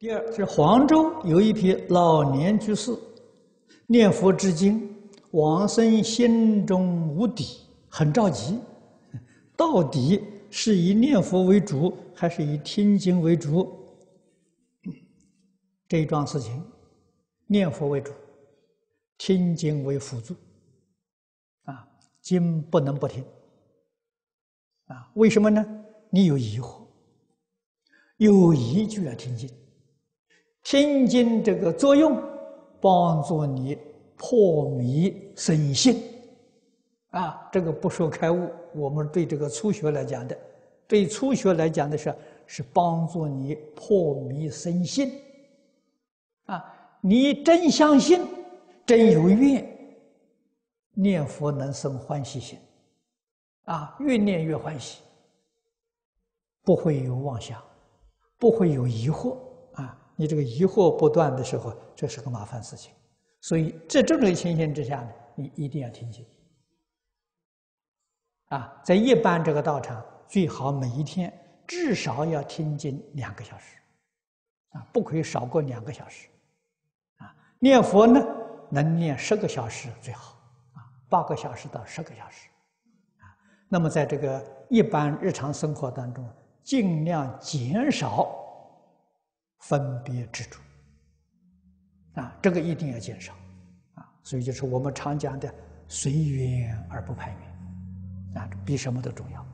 第二，是黄州有一批老年居士念佛至今，往生心中无底，很着急，到底是以念佛为主，还是以听经为主？这一桩事情，念佛为主，听经为辅助。啊，经不能不听。啊，为什么呢？你有疑惑，有疑就要听经。听经这个作用，帮助你破迷生信，啊，这个不说开悟，我们对这个初学来讲的，对初学来讲的是是帮助你破迷生信，啊，你真相信，真有愿，念佛能生欢喜心，啊，越念越欢喜，不会有妄想，不会有疑惑。你这个疑惑不断的时候，这是个麻烦事情，所以在这种情形之下呢，你一定要听经。啊，在一般这个道场，最好每一天至少要听经两个小时，啊，不可以少过两个小时。啊，念佛呢，能念十个小时最好，啊，八个小时到十个小时。啊，那么在这个一般日常生活当中，尽量减少。分别执着啊，这个一定要减少。啊，所以就是我们常讲的随缘而不攀缘。啊，比什么都重要。